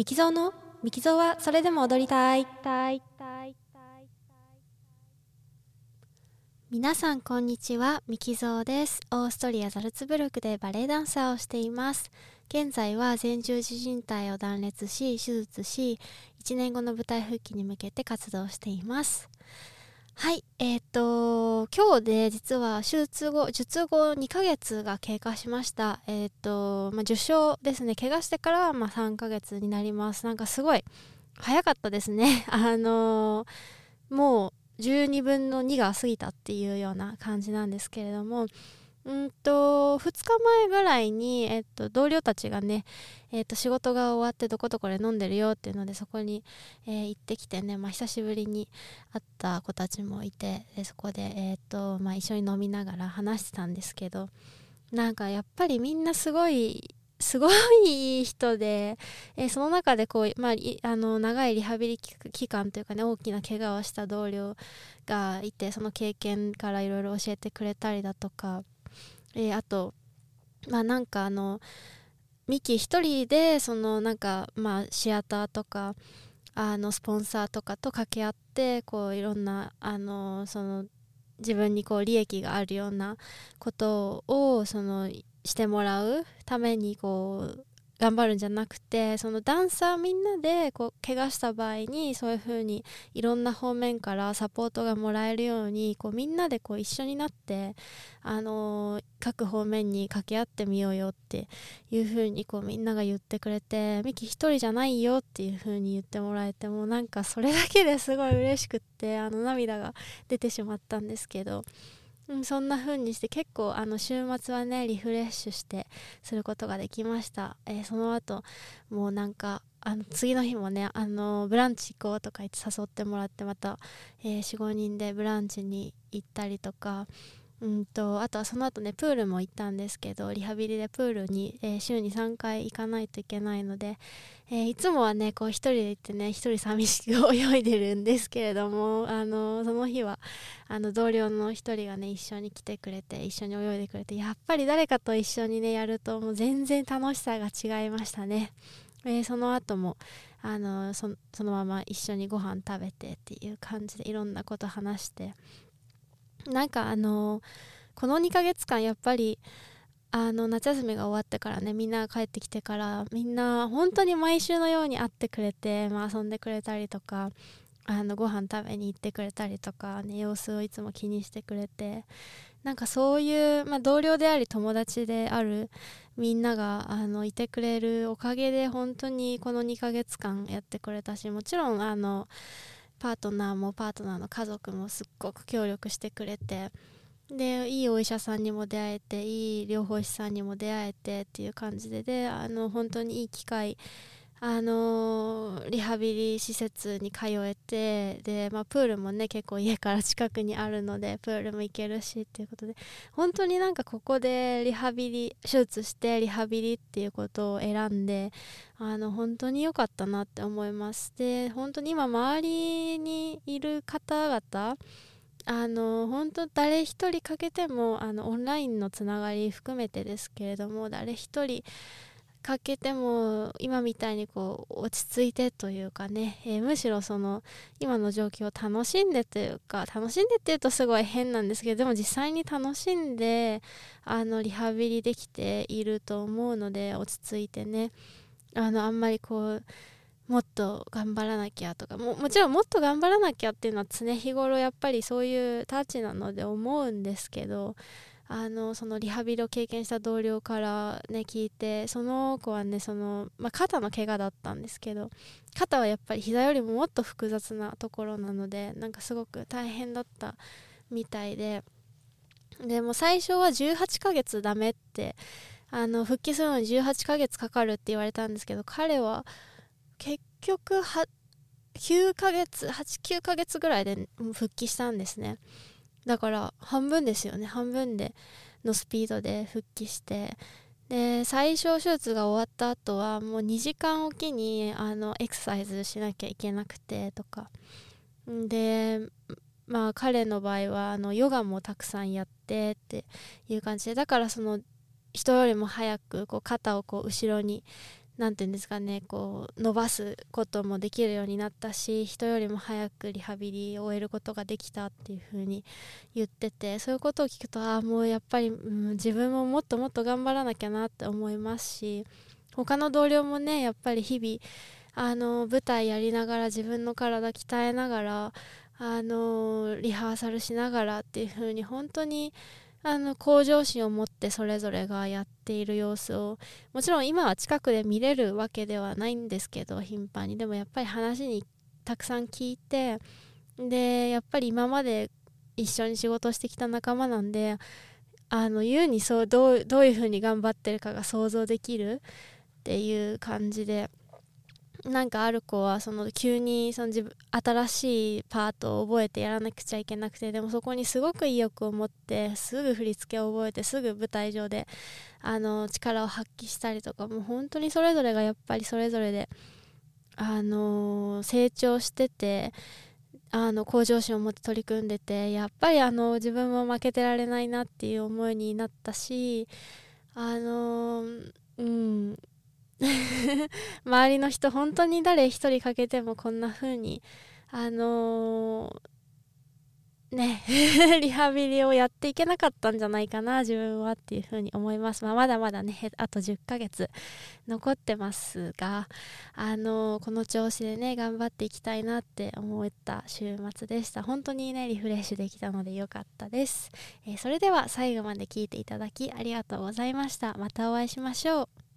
ミキゾーの？ミキゾーはそれでも踊りたい。皆さんこんにちは。ミキゾーです。オーストリアザルツブルクでバレエダンサーをしています。現在は前十字靭帯を断裂し手術し1年後の舞台復帰に向けて活動しています。はいえっ、と今日で実は手術後術後2ヶ月が経過しました。えっ、と、まあ、受傷ですね。怪我してからはま3ヶ月になります。なんかすごい早かったですね。あのもう12分の2が過ぎたっていうような感じなんですけれども。うんと2日前ぐらいに、えっと、同僚たちがね、えっと、仕事が終わってどこどこで飲んでるよっていうのでそこに、えー、行ってきてね、まあ、久しぶりに会った子たちもいてでそこで、えっとまあ、一緒に飲みながら話してたんですけどなんかやっぱりみんなすごいすごい人で、えー、その中でこう、まあ、あの長いリハビリ期間というかね大きな怪我をした同僚がいてその経験からいろいろ教えてくれたりだとかえー、あとまあなんかあのミキ一人でそのなんかまあシアターとかあのスポンサーとかと掛け合ってこういろんなあのその自分にこう利益があるようなことをそのしてもらうためにこう頑張るんじゃなくてそのダンサーみんなでこう怪我した場合にそういう風にいろんな方面からサポートがもらえるようにこうみんなでこう一緒になって、あのー、各方面に掛け合ってみようよっていう風にこうみんなが言ってくれてミキ一人じゃないよっていう風に言ってもらえてもなんかそれだけですごい嬉しくってあの涙が出てしまったんですけど。うん、そんな風にして結構あの週末はねリフレッシュしてすることができました、えー、その後もうなんかあの次の日もねあのブランチ行こうとか言って誘ってもらってまた、えー、45人でブランチに行ったりとかうんとあとはその後ねプールも行ったんですけどリハビリでプールに、えー、週に3回行かないといけないので、えー、いつもはねこう一人で行ってね一人寂しく泳いでるんですけれどもあのその日はあの同僚の一人がね一緒に来てくれて一緒に泳いでくれてやっぱり誰かと一緒にねやるともう全然楽しさが違いましたね。えー、その後もあのそのまま一緒にご飯食べてっていう感じでいろんなこと話してなんかあのこの2ヶ月間やっぱりあの夏休みが終わってからねみんな帰ってきてからみんな本当に毎週のように会ってくれて、まあ、遊んでくれたりとかあのご飯食べに行ってくれたりとか、ね、様子をいつも気にしてくれてなんかそういう、まあ、同僚であり友達であるみんながあのいてくれるおかげで本当にこの2ヶ月間やってくれたしもちろんあのパートナーもパートナーの家族もすっごく協力してくれてでいいお医者さんにも出会えていい療法士さんにも出会えてっていう感じでであの本当にいい機会あのリハビリ施設に通えてで、まあ、プールもね結構家から近くにあるのでプールも行けるしっていうことで本当になんかここでリハビリ手術してリハビリっていうことを選んであの本当に良かったなって思います。で本当に今周りにいる方々あの本当誰一人かけてもあのオンラインのつながり含めてですけれども誰一人かけても今みたいにこう落ち着いてというかね、えー、むしろその今の状況を楽しんでというか楽しんでっていうとすごい変なんですけどでも実際に楽しんであのリハビリできていると思うので落ち着いてねあのあんまりこうもっと頑張らなきゃとかももちろんもっと頑張らなきゃっていうのは常日頃やっぱりそういうタッチなので思うんですけどあのそのリハビリを経験した同僚からね聞いてその子はねその、まあ、肩の怪我だったんですけど肩はやっぱり膝よりももっと複雑なところなのでなんかすごく大変だったみたいででも最初は18ヶ月ダメってあの復帰するのに18ヶ月かかるって言われたんですけど彼は結局は9ヶ月89ヶ月ぐらいで復帰したんですね。だから半分ですよね。半分でのスピードで復帰して。で最小手術が終わった後はもう2時間おきにあのエクササイズしなきゃいけなくてとか。でまあ彼の場合はあのヨガもたくさんやってっていう感じで。だからその人よりも早くこう肩をこう後ろに何て言うんですかねこう伸ばすこともできるようになったし人よりも早くリハビリを終えることができたっていう風に言っててそういうことを聞くとああもうやっぱり、うん、自分ももっともっと頑張らなきゃなって思いますし他の同僚もねやっぱり日々あの舞台やりながら自分の体鍛えながらあのリハーサルしながらっていう風に本当にあの向上心を持ってそれぞれがやっている様子を。もちろん今は近くで見れるわけではないんですけど頻繁に。でもやっぱり話にたくさん聞いてでやっぱり今まで一緒に仕事してきた仲間なんであの言うにそうどうどういうふうに頑張ってるかが想像できるっていう感じで。なんかある子はその急にその自分新しいパートを覚えてやらなくちゃいけなくてでもそこにすごく意欲を持ってすぐ振り付けを覚えてすぐ舞台上であの力を発揮したりとかもう本当にそれぞれがやっぱりそれぞれであの成長しててあの向上心を持って取り組んでてやっぱりあの自分も負けてられないなっていう思いになったしあのうん 周りの人本当に誰一人かけてもこんな風にあのー、ね リハビリをやっていけなかったんじゃないかな自分はっていう風に思います、まあ、まだまだねあと10ヶ月残ってますがあのー、この調子でね頑張っていきたいなって思った週末でした。本当にねリフレッシュできたので良かったです、えー、それでは最後まで聞いていただきありがとうございました。またお会いしましょう。